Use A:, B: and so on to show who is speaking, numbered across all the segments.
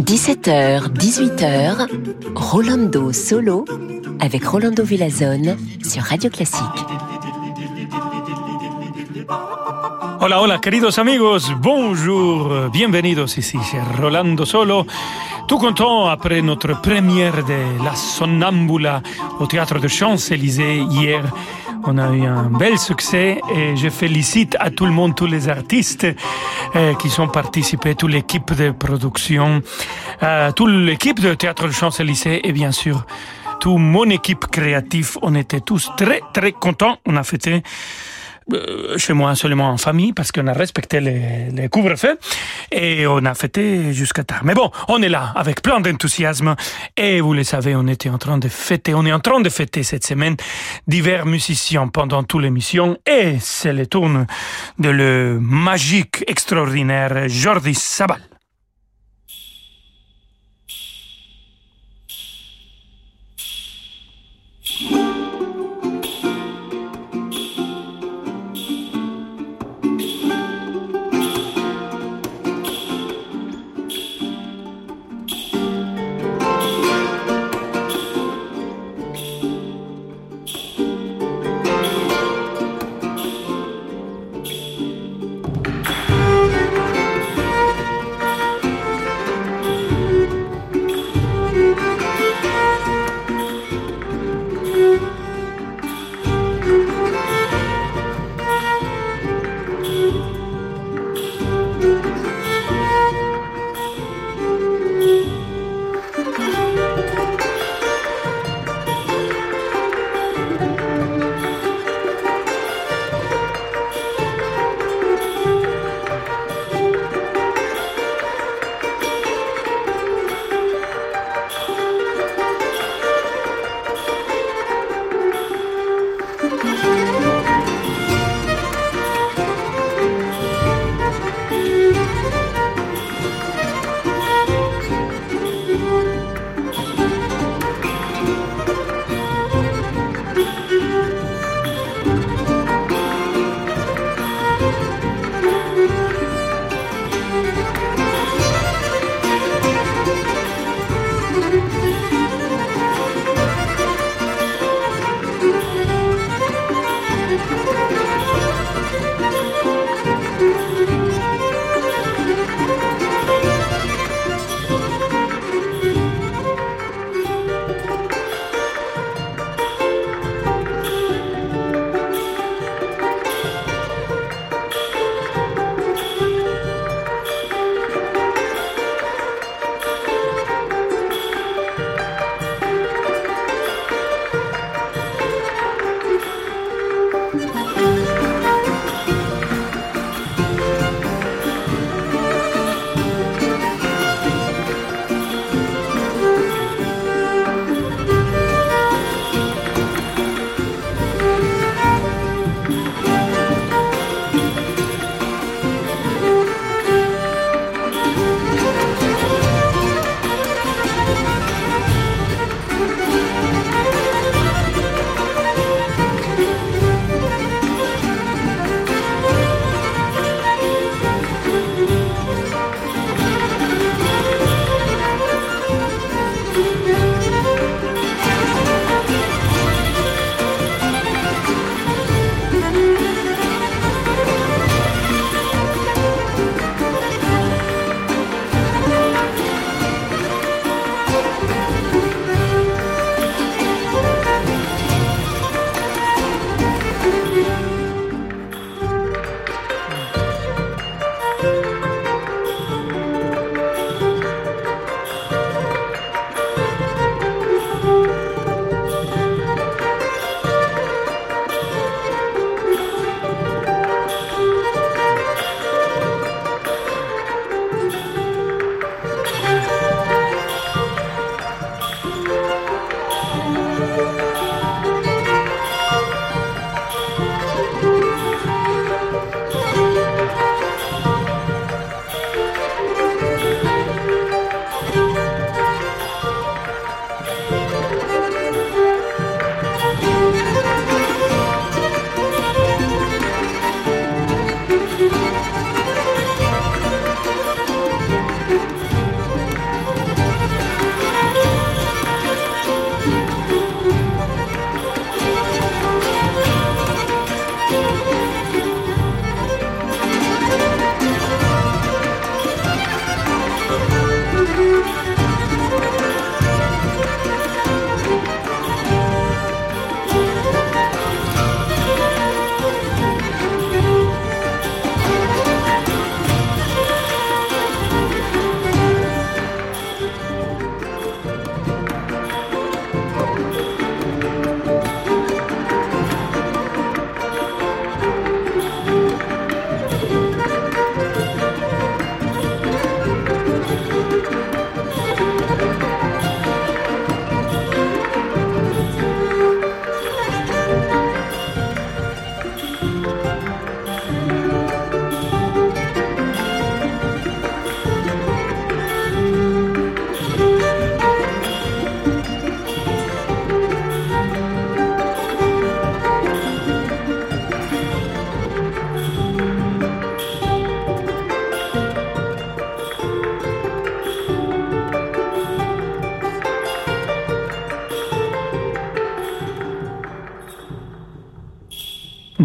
A: 17h, 18h, Rolando Solo avec Rolando Villazone sur Radio Classique.
B: Hola, hola, queridos amigos, bonjour, bienvenidos ici chez Rolando Solo. Tout content après notre première de La Sonnambula au théâtre de Champs-Élysées hier. On a eu un bel succès et je félicite à tout le monde, tous les artistes euh, qui sont participés, toute l'équipe de production, euh, toute l'équipe de théâtre de Champs-Élysées et bien sûr toute mon équipe créative. On était tous très très contents. On a fêté euh, chez moi seulement en famille parce qu'on a respecté les, les couvre-feux et on a fêté jusqu'à tard. Mais bon, on est là avec plein d'enthousiasme et vous le savez, on était en train de fêter, on est en train de fêter cette semaine divers musiciens pendant toute l'émission et c'est le tour de le magique, extraordinaire Jordi Sabal.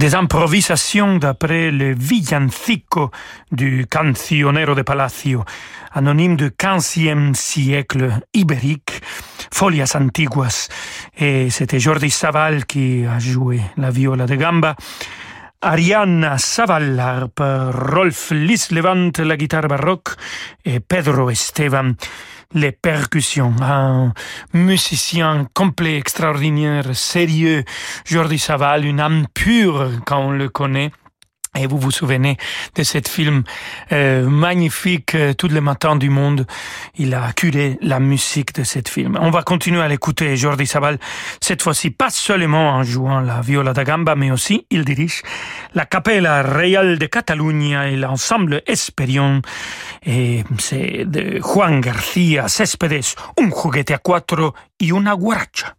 B: Des improvisations d'après le villancico du cancionero de Palacio, anonyme du XVe siècle ibérique, Folias Antiguas. Et c'était Jordi Saval qui a joué la viola de gamba. Ariana Saval, Rolf Lislevant, la guitare baroque, et Pedro Esteban, les percussions. Un musicien complet, extraordinaire, sérieux. Jordi Saval, une âme pure quand on le connaît. Et vous vous souvenez de ce film euh, magnifique, euh, tous les matins du monde. Il a acculé la musique de ce film. On va continuer à l'écouter, Jordi Sabal, cette fois-ci pas seulement en jouant la viola da gamba, mais aussi il dirige la Capella Real de Catalunya et l'ensemble Esperion. Et c'est de Juan García Céspedes, un juguete a cuatro y una guaracha.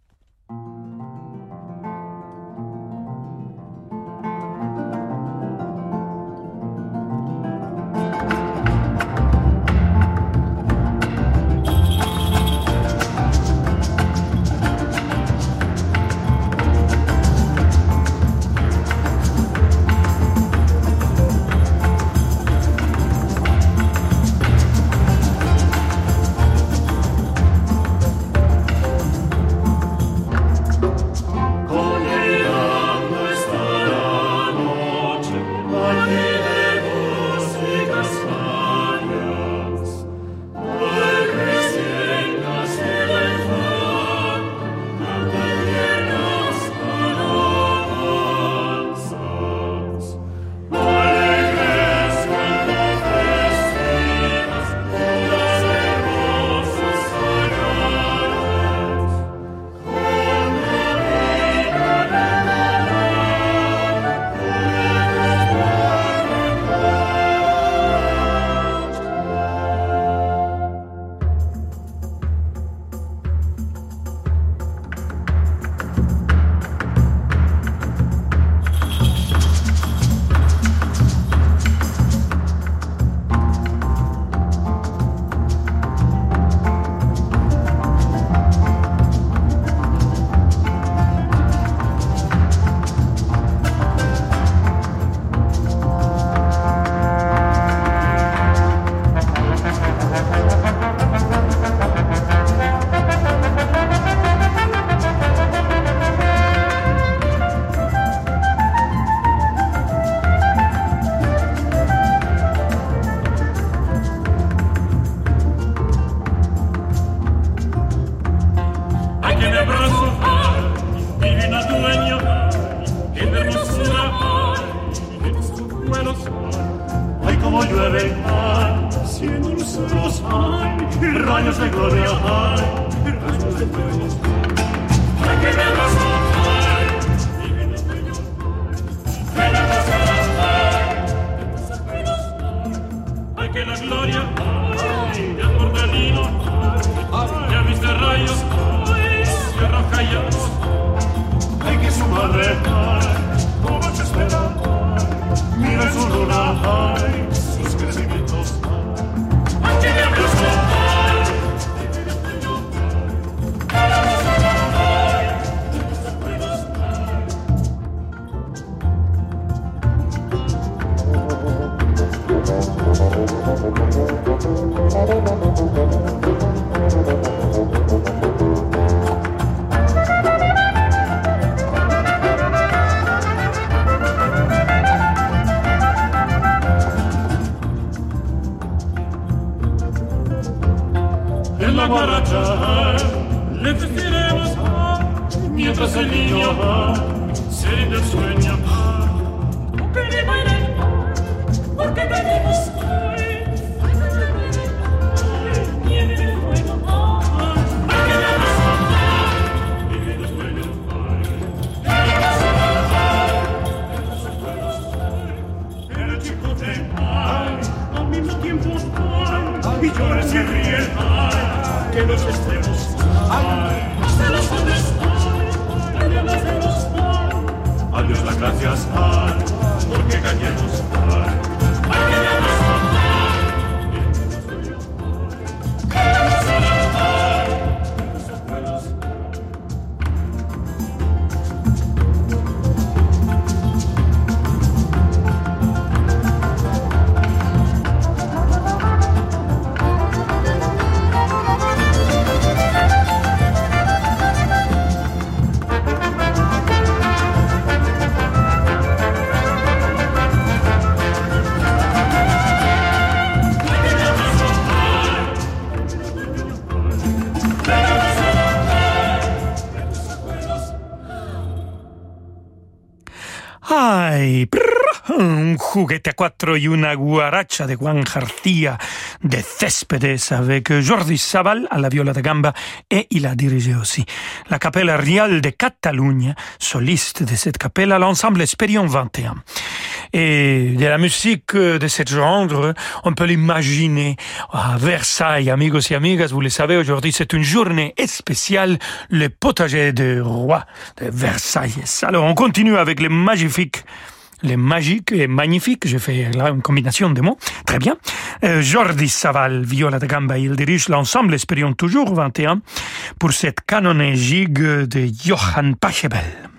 B: Juguete a cuatro y una guaracha de Juan García de Céspedes avec Jordi Sabal à la viola da gamba et il a dirigé aussi la Capella Real de Catalunya, soliste de cette capella, l'ensemble Espérion 21. Et de la musique de ce genre, on peut l'imaginer à Versailles, amigos et amigas, vous le savez, aujourd'hui c'est une journée spéciale, le potager de roi de Versailles. Alors on continue avec les magnifiques les magiques et magnifiques, je fais là une combinaison de mots, très bien. Euh, Jordi Saval, viola da gamba, il dirige l'ensemble Espérion toujours 21 pour cette canone gigue de Johann Pachelbel.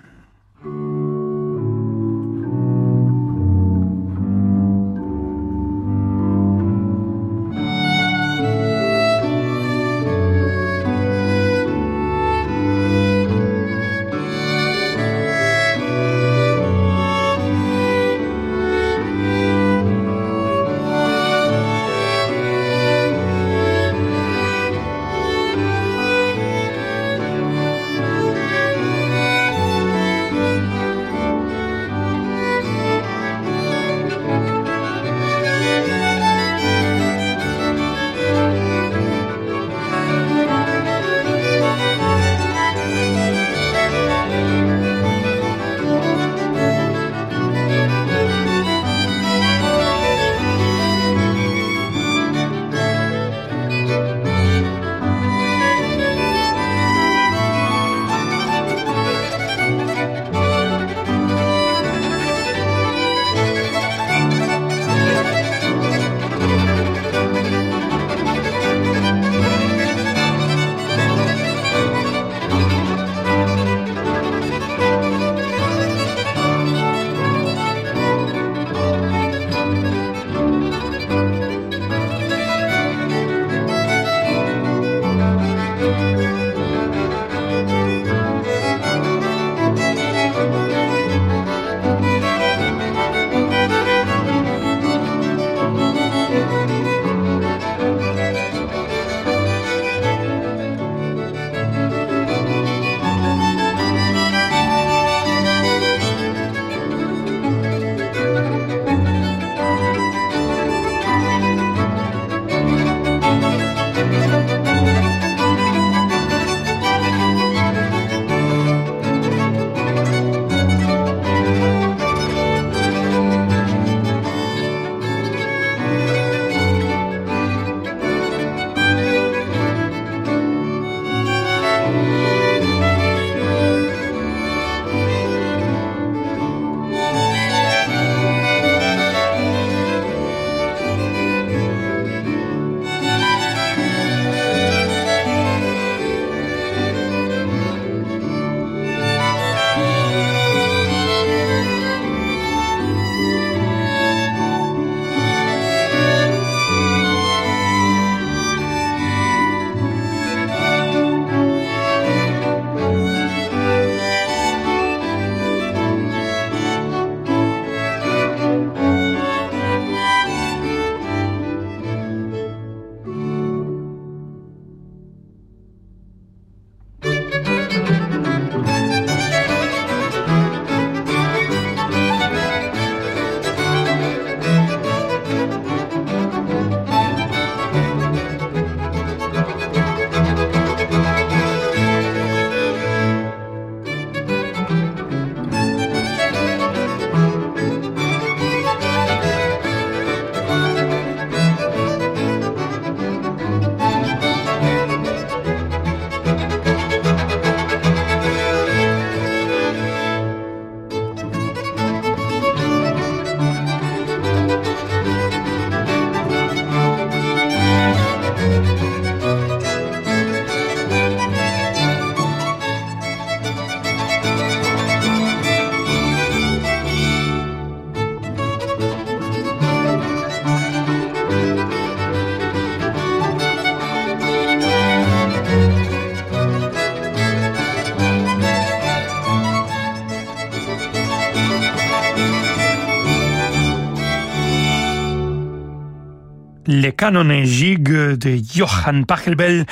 B: Les gigs de Johann Pachelbel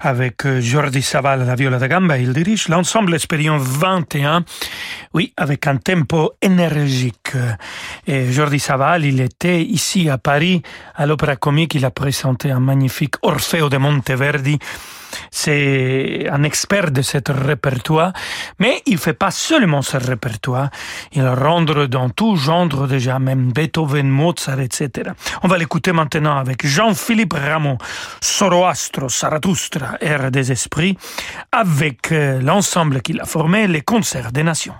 B: avec euh, Jordi Saval à la viola da gamba. Il dirige l'ensemble Expérience 21, oui, avec un tempo énergique. Et Jordi Saval, il était ici à Paris à l'Opéra Comique. Il a présenté un magnifique Orfeo de Monteverdi c'est un expert de ce répertoire, mais il fait pas seulement ce répertoire, il rentre dans tout genre déjà, même Beethoven, Mozart, etc. On va l'écouter maintenant avec Jean-Philippe Rameau, Soroastro, Zarathustra, Ère des esprits, avec euh, l'ensemble qu'il a formé, les concerts des nations.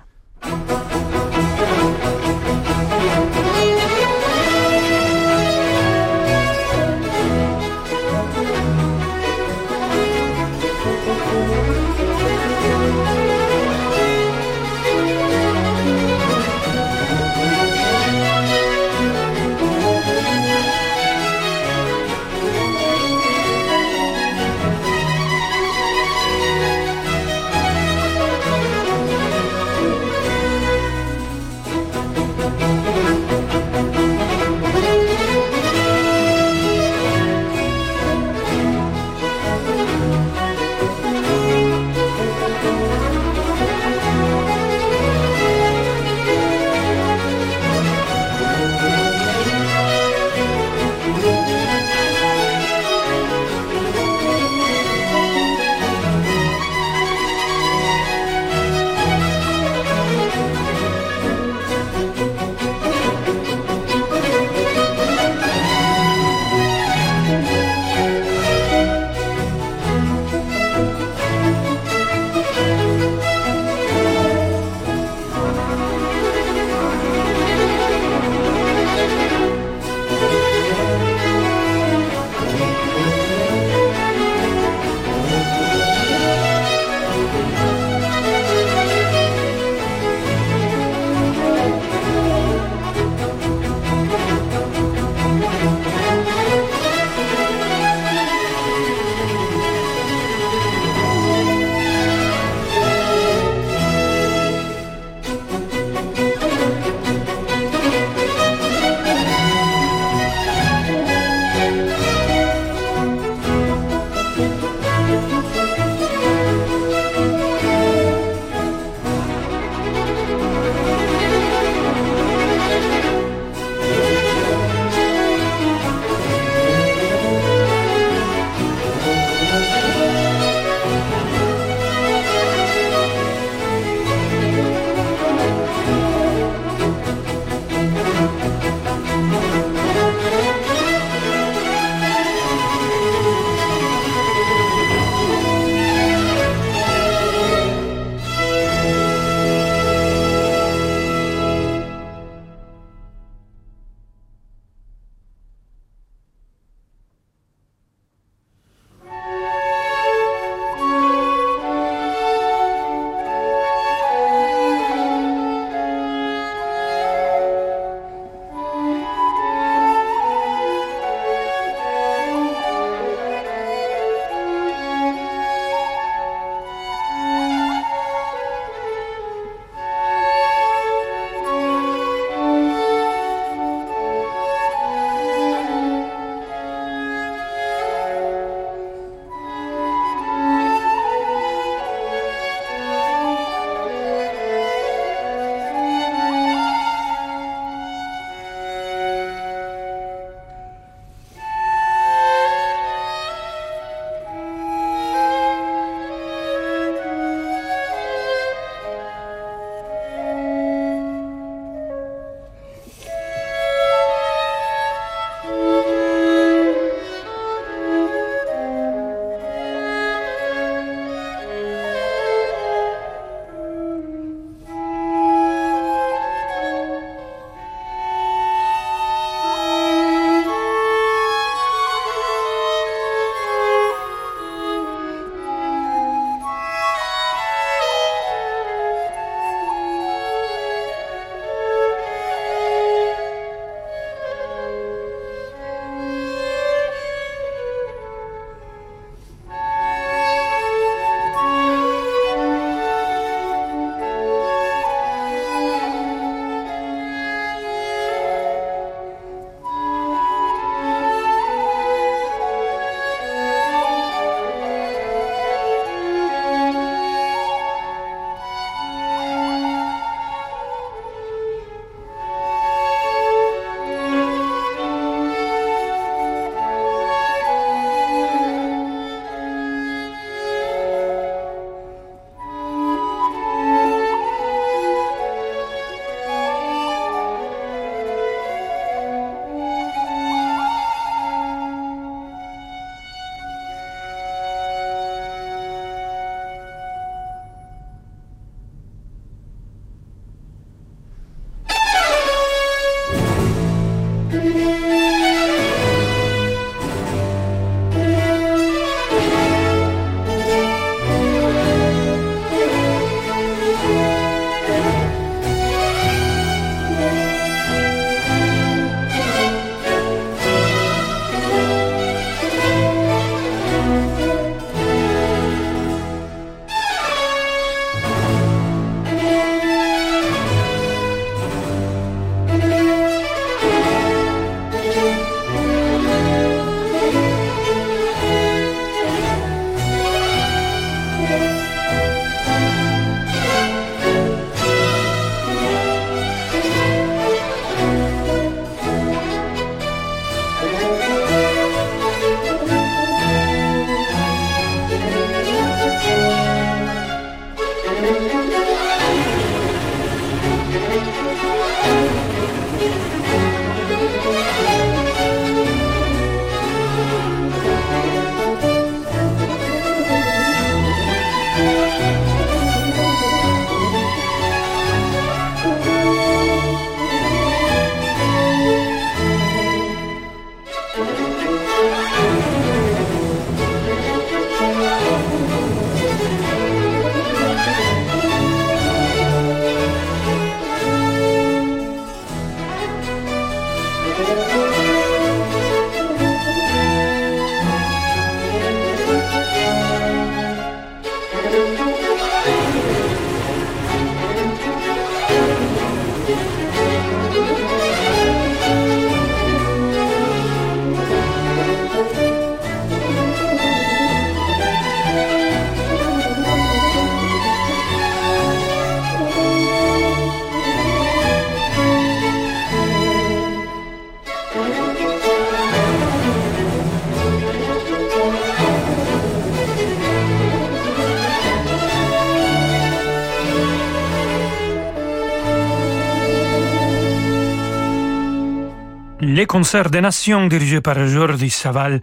B: Les concerts des nations dirigés par Jordi Saval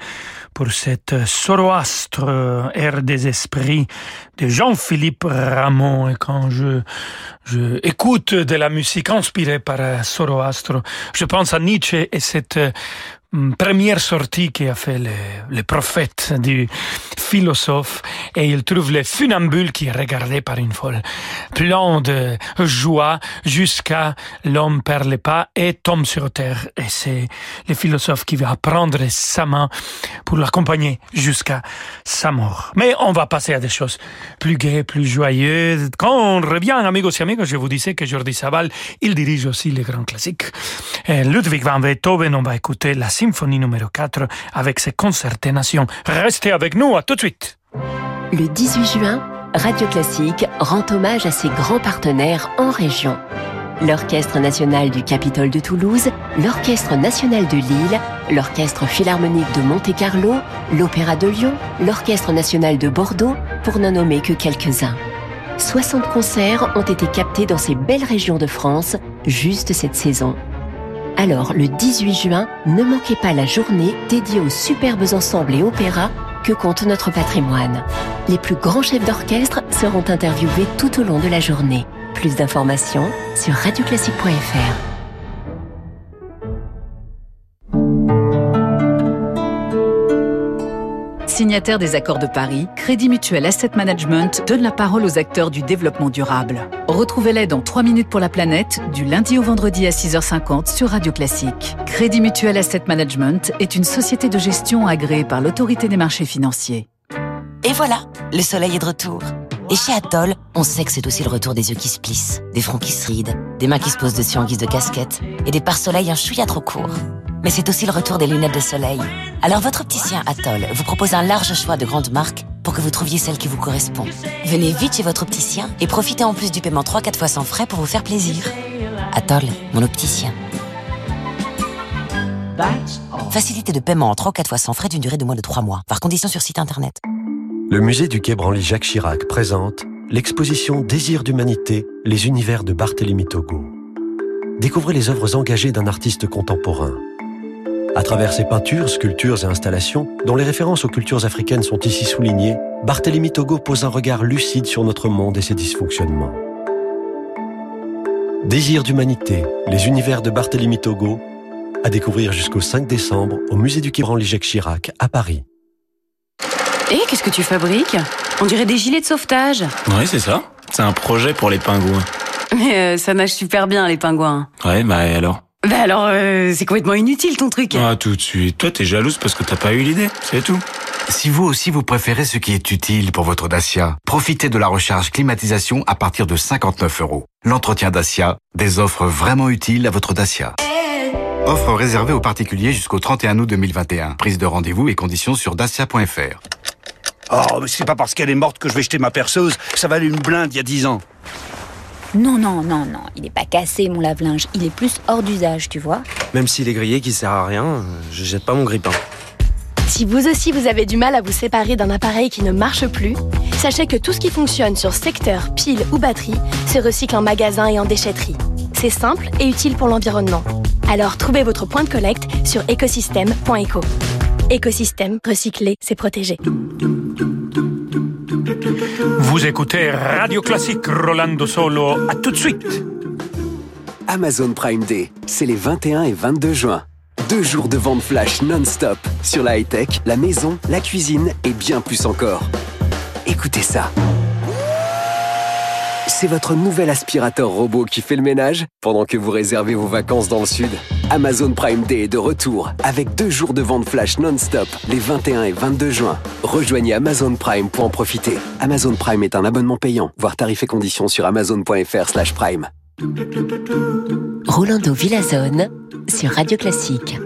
B: pour cette Soroastre, air des esprits de Jean-Philippe Ramon. Et quand je, je écoute de la musique inspirée par Soroastre, je pense à Nietzsche et cette première sortie qui a fait le, le, prophète du philosophe et il trouve le funambule qui est regardé par une folle. Plein de joie jusqu'à l'homme perd les pas et tombe sur terre. Et c'est le philosophe qui va prendre sa main pour l'accompagner jusqu'à sa mort. Mais on va passer à des choses plus gaies plus joyeuses. Quand on revient amigos et amigos je vous disais que Jordi Sabal il dirige aussi les grands classiques. Ludwig van Beethoven on va écouter la symphonie numéro 4 avec ses concertations. Restez avec nous, à tout de suite.
A: Le 18 juin, Radio Classique rend hommage à ses grands partenaires en région. L'Orchestre national du Capitole de Toulouse, l'Orchestre national de Lille, l'Orchestre philharmonique de Monte-Carlo, l'Opéra de Lyon, l'Orchestre national de Bordeaux, pour n'en nommer que quelques-uns. 60 concerts ont été captés dans ces belles régions de France juste cette saison. Alors, le 18 juin, ne manquez pas la journée dédiée aux superbes ensembles et opéras que compte notre patrimoine. Les plus grands chefs d'orchestre seront interviewés tout au long de la journée. Plus d'informations sur radioclassique.fr.
C: Signataire des accords de Paris, Crédit Mutuel Asset Management donne la parole aux acteurs du développement durable. Retrouvez-les dans 3 minutes pour la planète, du lundi au vendredi à 6h50 sur Radio Classique. Crédit Mutuel Asset Management est une société de gestion agréée par l'autorité des marchés financiers.
D: Et voilà, le soleil est de retour. Et chez Atoll, on sait que c'est aussi le retour des yeux qui se plissent, des fronts qui se rident, des mains qui se posent dessus en guise de casquette, et des pare-soleil un chouïa trop court. Mais c'est aussi le retour des lunettes de soleil. Alors votre opticien Atoll vous propose un large choix de grandes marques pour que vous trouviez celle qui vous correspond. Venez vite chez votre opticien et profitez en plus du paiement 3-4 fois sans frais pour vous faire plaisir. Atoll, mon opticien. Facilité de paiement en 3 4 fois sans frais d'une durée de moins de 3 mois. Par condition sur site internet.
E: Le musée du Quai Branly Jacques Chirac présente l'exposition Désir d'humanité, les univers de Barthélemy Togo. Découvrez les œuvres engagées d'un artiste contemporain. À travers ses peintures, sculptures et installations, dont les références aux cultures africaines sont ici soulignées, Barthélemy Togo pose un regard lucide sur notre monde et ses dysfonctionnements. Désir d'humanité, les univers de Barthélemy Togo, à découvrir jusqu'au 5 décembre au musée du Quai Branly Jacques Chirac à Paris.
F: Et qu'est-ce que tu fabriques? On dirait des gilets de sauvetage.
G: Oui, c'est ça. C'est un projet pour les pingouins.
F: Mais euh, ça nage super bien, les pingouins.
G: Ouais, bah et alors?
F: Bah alors, euh, c'est complètement inutile ton truc.
G: Ah, tout de suite. Toi, t'es jalouse parce que t'as pas eu l'idée, c'est tout.
H: Si vous aussi vous préférez ce qui est utile pour votre Dacia, profitez de la recharge climatisation à partir de 59 euros. L'entretien Dacia, des offres vraiment utiles à votre Dacia. Offre réservée aux particuliers jusqu'au 31 août 2021. Prise de rendez-vous et conditions sur dacia.fr.
I: Oh, mais c'est pas parce qu'elle est morte que je vais jeter ma perceuse. Ça valait une blinde il y a 10 ans.
J: Non, non, non, non. Il est pas cassé, mon lave-linge. Il est plus hors d'usage, tu vois.
K: Même s'il est grillé, qui sert à rien, je jette pas mon grippin.
L: Si vous aussi vous avez du mal à vous séparer d'un appareil qui ne marche plus, sachez que tout ce qui fonctionne sur secteur, pile ou batterie se recycle en magasin et en déchetterie. C'est simple et utile pour l'environnement. Alors trouvez votre point de collecte sur écosystème.eco. Écosystème, recycler, c'est protéger.
B: Vous écoutez Radio Classique Rolando Solo. À tout de suite.
M: Amazon Prime Day, c'est les 21 et 22 juin. Deux jours de vente flash non-stop sur la high-tech, la maison, la cuisine et bien plus encore. Écoutez ça. C'est votre nouvel aspirateur robot qui fait le ménage pendant que vous réservez vos vacances dans le sud. Amazon Prime Day est de retour avec deux jours de vente flash non-stop les 21 et 22 juin. Rejoignez Amazon Prime pour en profiter. Amazon Prime est un abonnement payant. Voir tarifs et conditions sur amazon.fr/prime.
A: Rolando Villazone sur Radio Classique.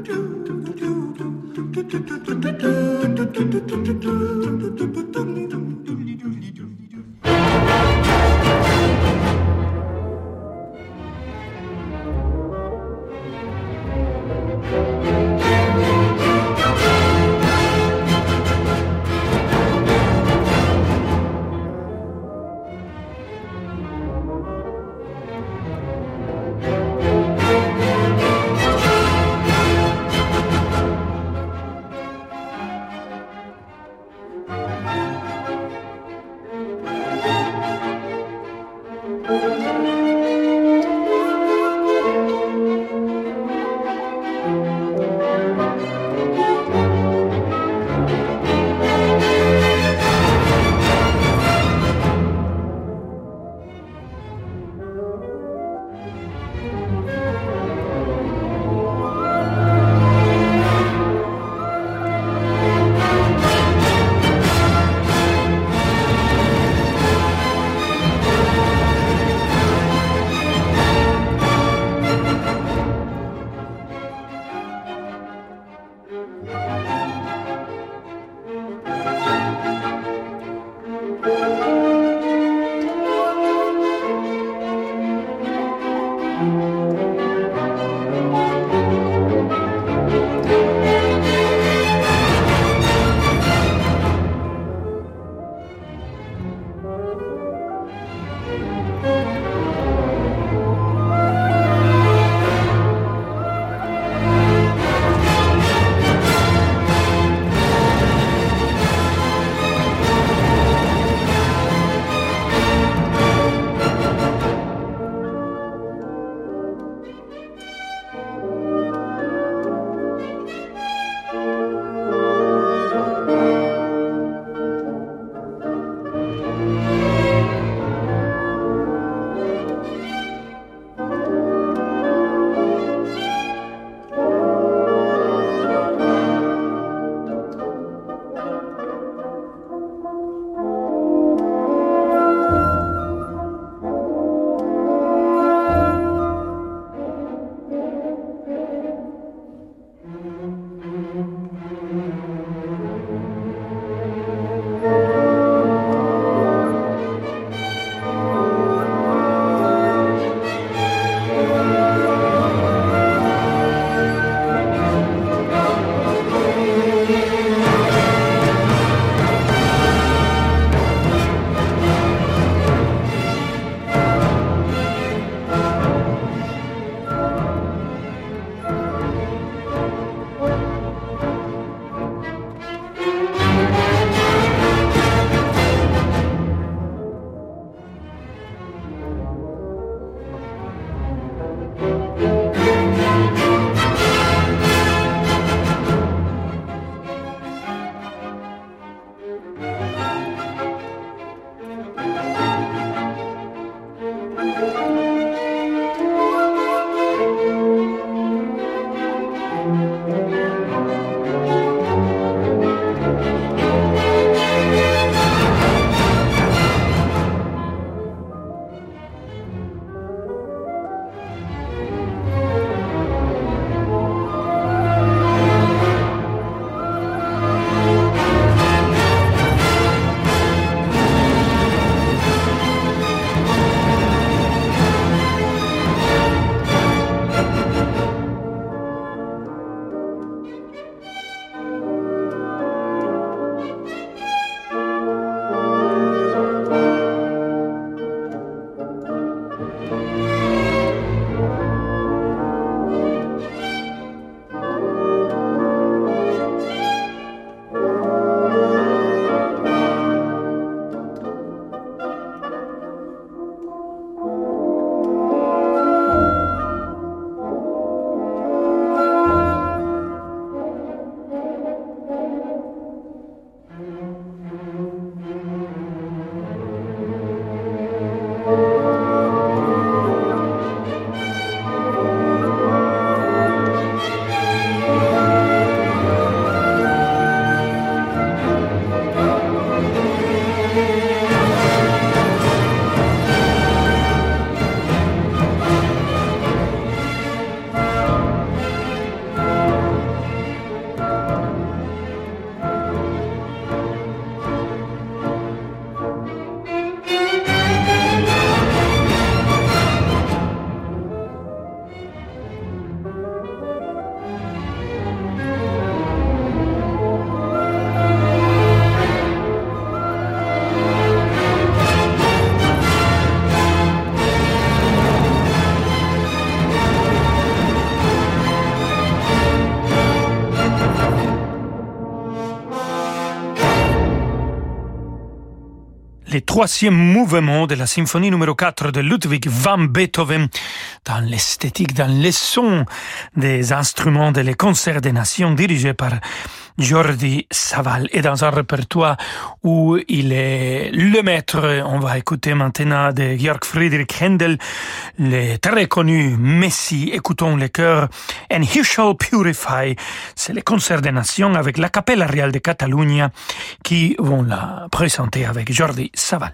B: Troisième mouvement de la symphonie numéro 4 de Ludwig van Beethoven dans l'esthétique, dans les sons des instruments des concerts des nations dirigés par Jordi Saval est dans un répertoire où il est le maître. On va écouter maintenant de Georg Friedrich Händel, le très connu Messi. Écoutons le chœur And He Shall Purify. C'est le concert des nations avec la Capella Real de Catalunya qui vont la présenter avec Jordi Saval.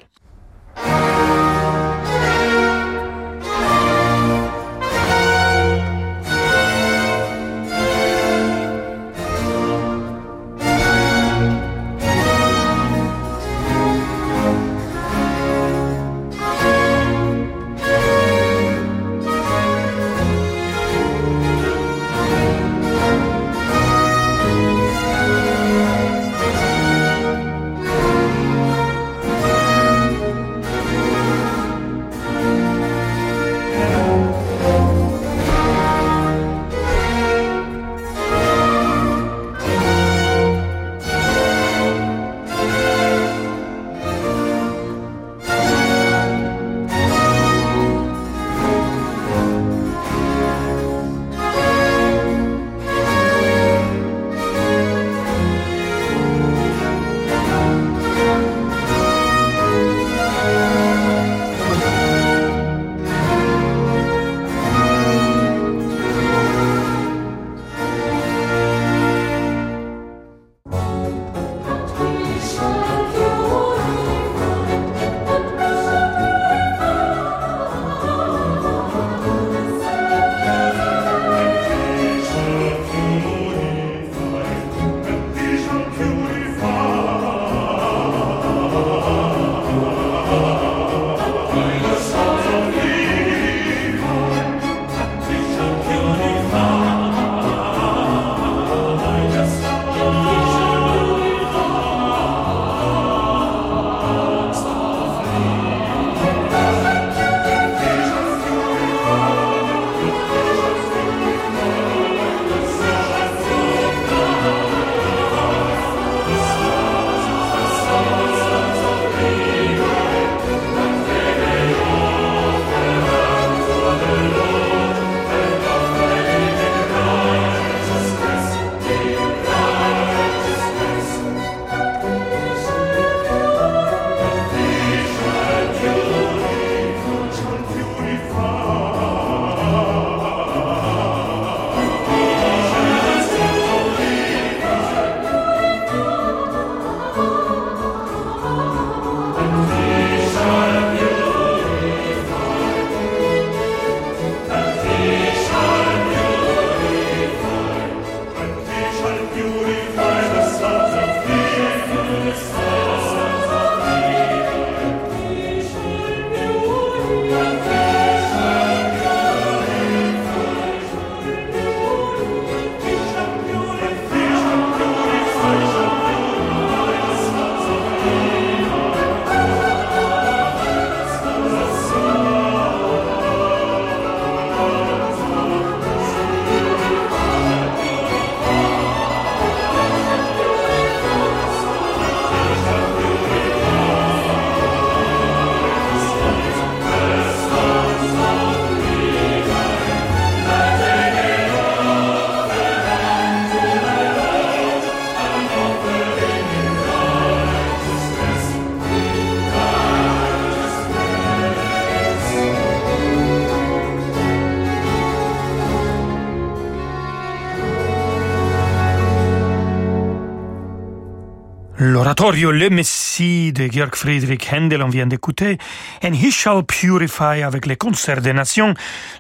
B: Le Messie de Georg Friedrich Händel, on vient d'écouter, And He Shall Purify avec les concerts des nations,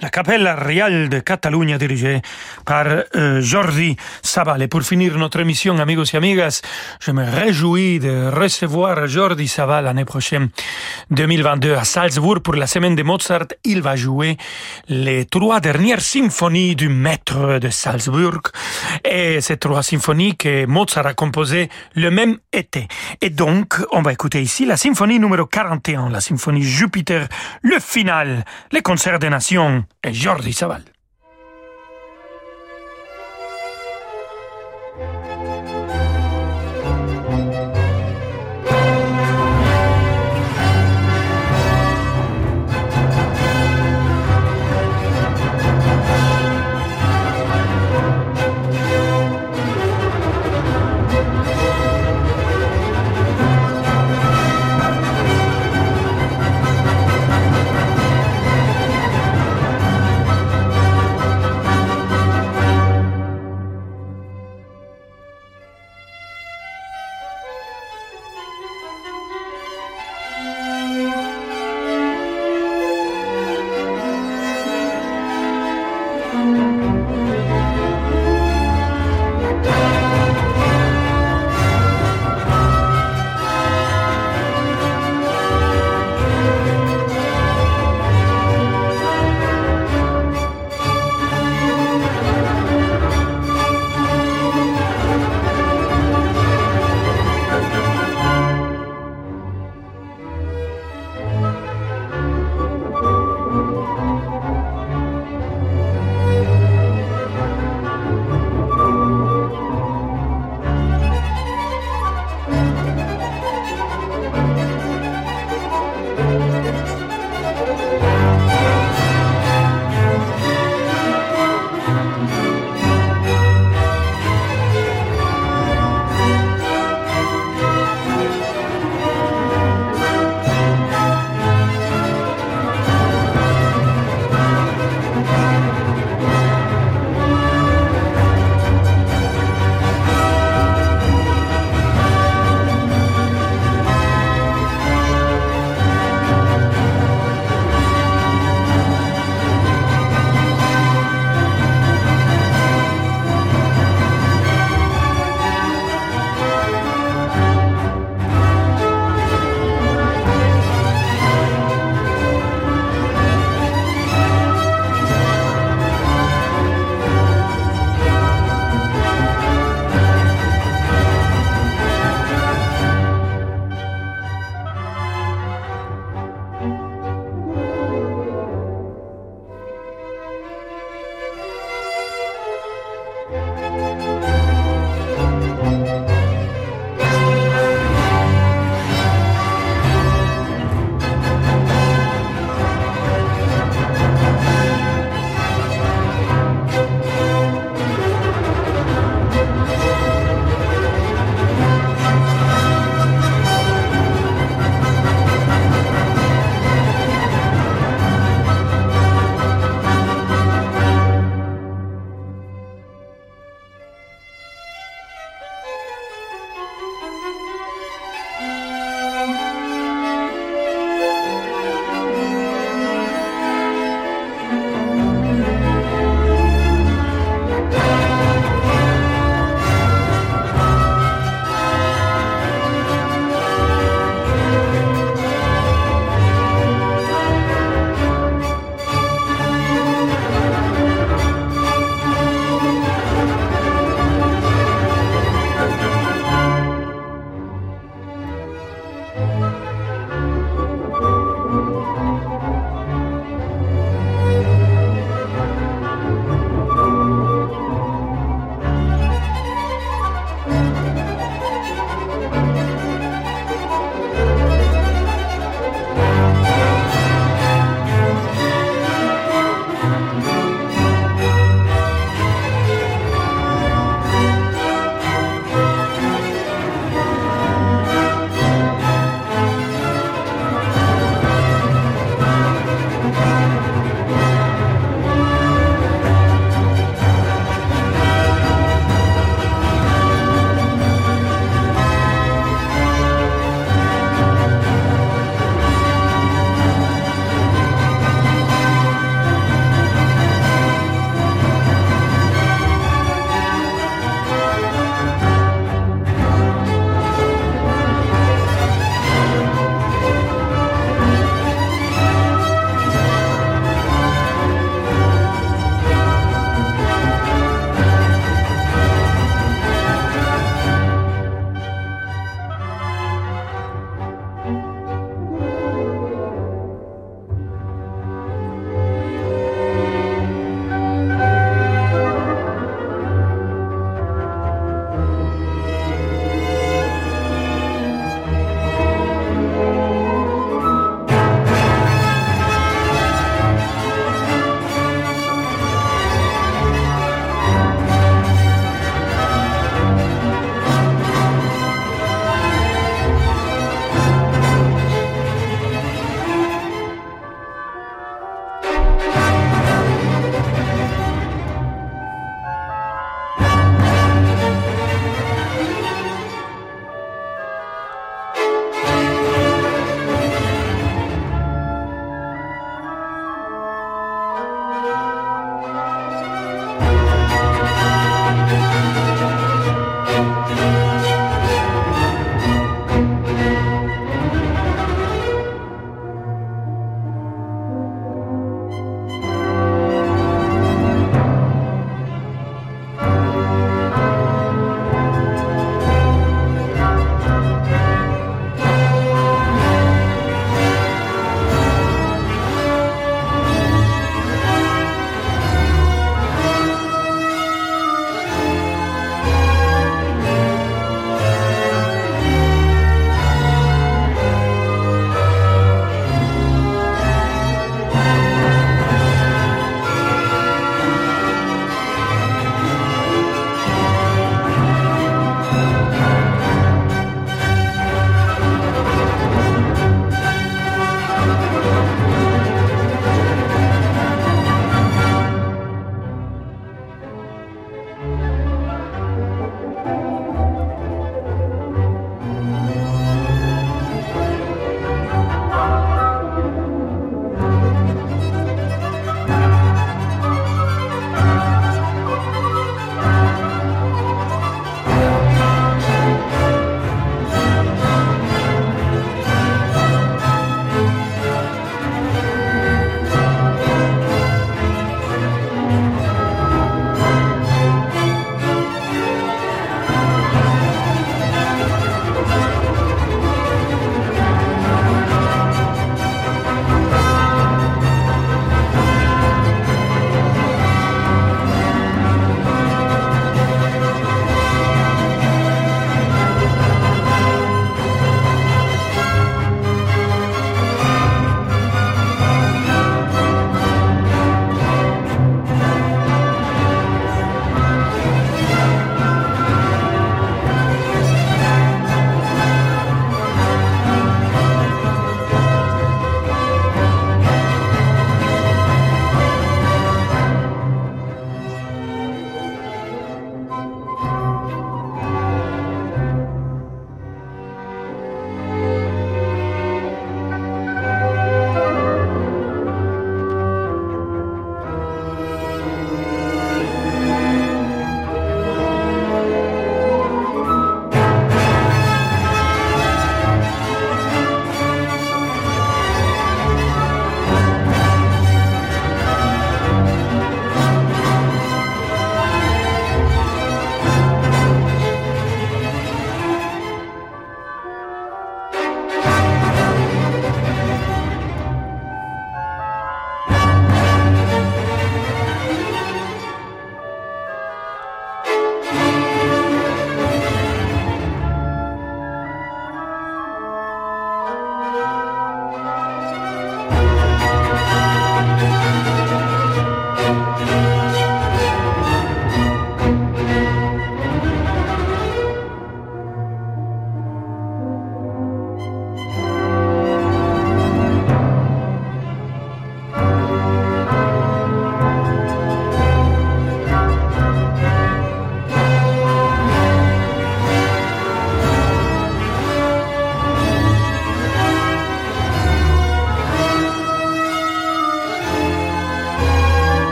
B: la Capella Real de Catalunya dirigée par euh, Jordi Sabal. Et pour finir notre émission, amigos et amigas, je me réjouis de recevoir Jordi Sabal l'année prochaine, 2022, à Salzbourg pour la semaine de Mozart. Il va jouer les trois dernières symphonies du maître de Salzbourg. Et ces trois symphonies que Mozart a composées le même été. Et donc, on va écouter ici la symphonie numéro 41, la symphonie Jupiter, le final, les concerts des nations et Jordi Saval.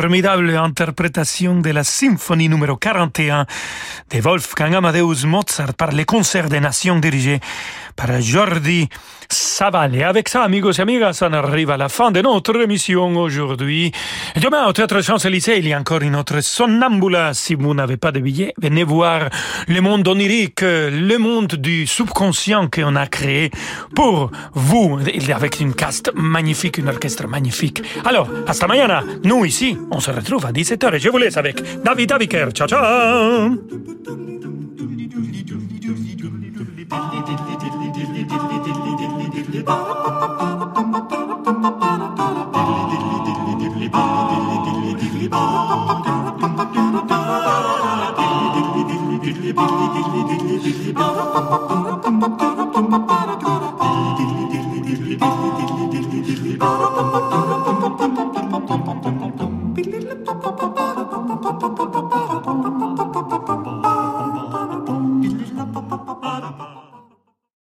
B: Formidable interprétation de la symphonie numéro 41 de Wolfgang Amadeus Mozart par les concerts des nations dirigés par Jordi Savall. Et avec ça, amigos et amigas, on arrive à la fin de notre émission aujourd'hui. Demain, au Théâtre Champs-Élysées, il y a encore une autre Sonnambula. Si vous n'avez pas de billet, venez voir le monde onirique, le monde du subconscient qu'on a créé pour vous, avec une cast magnifique, une orchestre magnifique. Alors, hasta mañana. Nous, ici, on se retrouve à 17h et je vous laisse avec David Abiker. Ciao, ciao ba ba ba